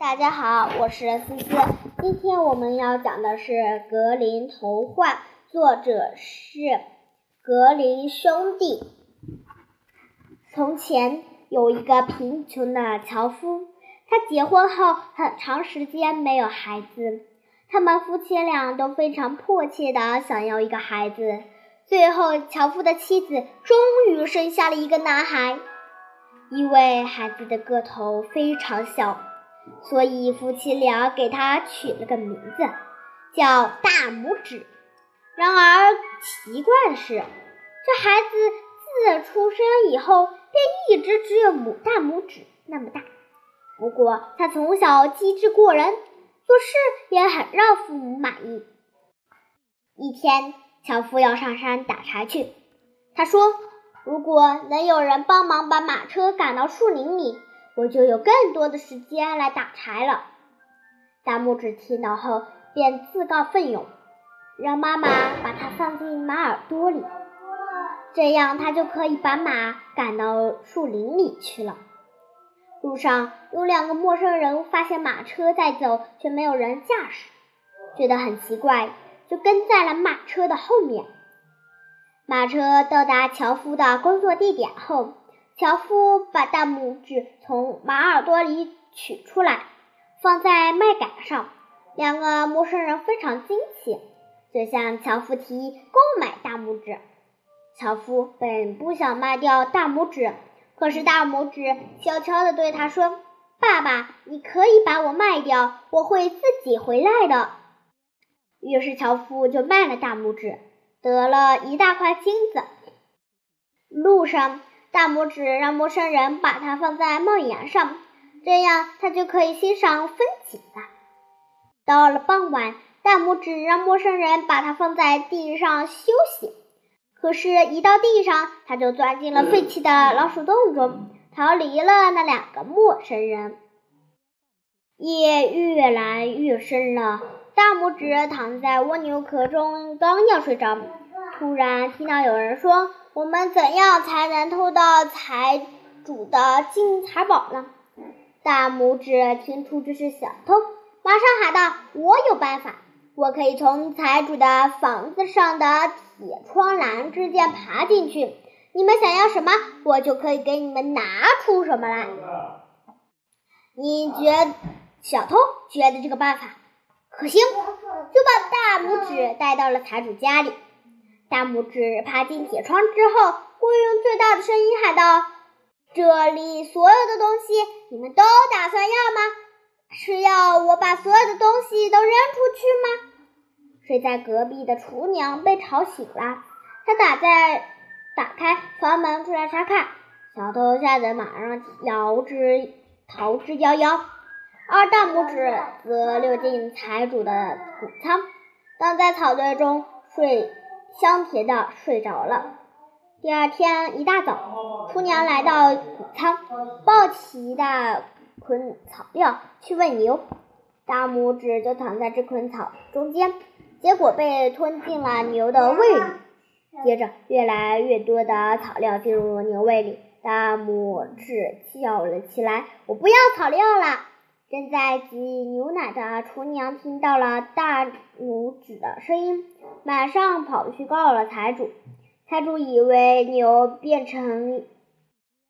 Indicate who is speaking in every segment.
Speaker 1: 大家好，我是思思。今天我们要讲的是《格林童话》，作者是格林兄弟。从前有一个贫穷的樵夫，他结婚后很长时间没有孩子，他们夫妻俩都非常迫切的想要一个孩子。最后，樵夫的妻子终于生下了一个男孩，因为孩子的个头非常小。所以夫妻俩给他取了个名字，叫大拇指。然而奇怪的是，这孩子自出生以后便一直只有拇大拇指那么大。不过他从小机智过人，做事也很让父母满意。一天，樵夫要上山打柴去，他说：“如果能有人帮忙把马车赶到树林里。”我就有更多的时间来打柴了。大拇指听到后便自告奋勇，让妈妈把它放进马耳朵里，这样他就可以把马赶到树林里去了。路上有两个陌生人发现马车在走，却没有人驾驶，觉得很奇怪，就跟在了马车的后面。马车到达樵夫的工作地点后。樵夫把大拇指从马耳朵里取出来，放在麦秆上。两个陌生人非常惊奇，就向樵夫提议购买大拇指。樵夫本不想卖掉大拇指，可是大拇指悄悄地对他说：“爸爸，你可以把我卖掉，我会自己回来的。”于是樵夫就卖了大拇指，得了一大块金子。路上。大拇指让陌生人把它放在帽檐上，这样他就可以欣赏风景了。到了傍晚，大拇指让陌生人把它放在地上休息，可是，一到地上，他就钻进了废弃的老鼠洞中，逃离了那两个陌生人。夜越来越深了，大拇指躺在蜗牛壳中，刚要睡着，突然听到有人说。我们怎样才能偷到财主的金银财宝呢？大拇指听出这是小偷，马上喊道：“我有办法，我可以从财主的房子上的铁窗栏之间爬进去。你们想要什么，我就可以给你们拿出什么来。”你觉小偷觉得这个办法可行，就把大拇指带到了财主家里。大拇指爬进铁窗之后，会用最大的声音喊道：“这里所有的东西，你们都打算要吗？是要我把所有的东西都扔出去吗？”睡在隔壁的厨娘被吵醒了，她打在打开房门出来查看，小偷吓得马上逃之逃之夭夭，而大拇指则溜进财主的谷仓，躺在草堆中睡。香甜的睡着了。第二天一大早，厨娘来到谷仓，抱起一大捆草料去喂牛，大拇指就躺在这捆草中间，结果被吞进了牛的胃里。接着，越来越多的草料进入牛胃里，大拇指叫了起来：“我不要草料了！”正在挤牛奶的厨娘听到了大拇指的声音，马上跑去告了财主。财主以为牛变成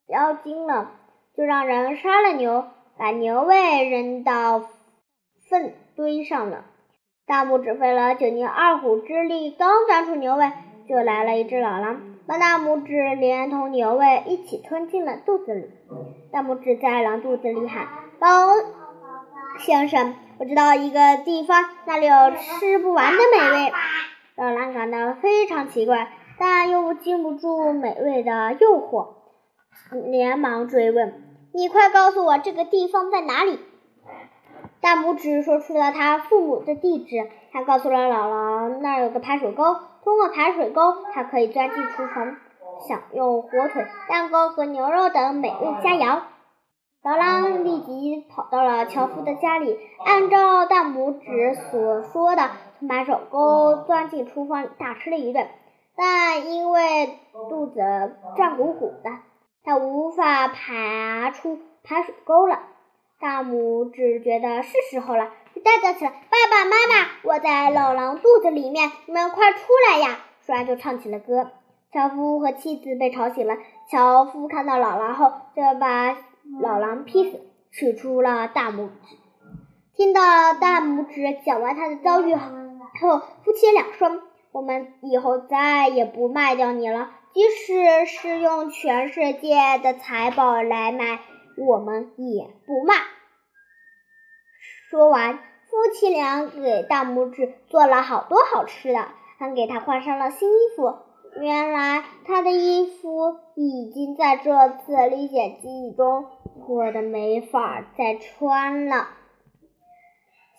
Speaker 1: 妖精了，就让人杀了牛，把牛胃扔到粪堆上了。大拇指费了九牛二虎之力，刚钻出牛胃，就来了一只老狼，把大拇指连同牛胃一起吞进了肚子里。大拇指在狼肚子里喊：“老。”先生，我知道一个地方，那里有吃不完的美味。老狼感到非常奇怪，但又禁不住美味的诱惑，连忙追问：“你快告诉我这个地方在哪里？”大拇指说出了他父母的地址，他告诉了老狼，那儿有个排水沟，通过排水沟，他可以钻进厨房，享用火腿、蛋糕和牛肉等美味佳肴。老狼立即跑到了樵夫的家里，按照大拇指所说的，从排水沟钻进厨房里大吃了一顿。但因为肚子胀鼓鼓的，他无法爬出排水沟了。大拇指觉得是时候了，就大叫起来：“爸爸妈妈，我在老狼肚子里面，你们快出来呀！”说完就唱起了歌。樵夫和妻子被吵醒了。樵夫看到老狼后，就把老狼劈死，取出了大拇指。听到大拇指讲完他的遭遇后，夫妻俩说：“我们以后再也不卖掉你了，即使是用全世界的财宝来买，我们也不卖。”说完，夫妻俩给大拇指做了好多好吃的，还给他换上了新衣服。原来他的衣服已经在这次历险记忆中破的没法再穿了。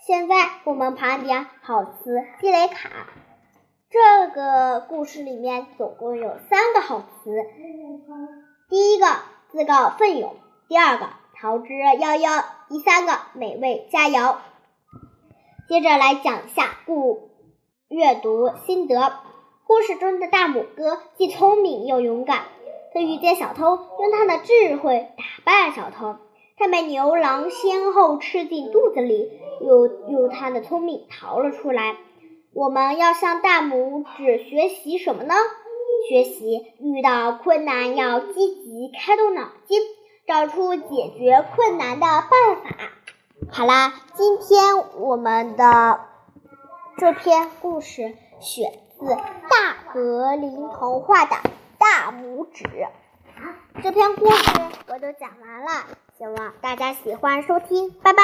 Speaker 1: 现在我们盘点好词积累卡。这个故事里面总共有三个好词：第一个自告奋勇，第二个逃之夭夭，第三个美味佳肴。接着来讲一下故阅读心得。故事中的大拇哥既聪明又勇敢，他遇见小偷，用他的智慧打败小偷。他被牛郎先后吃进肚子里，又用他的聪明逃了出来。我们要向大拇指学习什么呢？学习遇到困难要积极开动脑筋，找出解决困难的办法。好啦，今天我们的这篇故事选。自《大格林童话》的大拇指，这篇故事我都讲完了，希望大家喜欢收听，拜拜。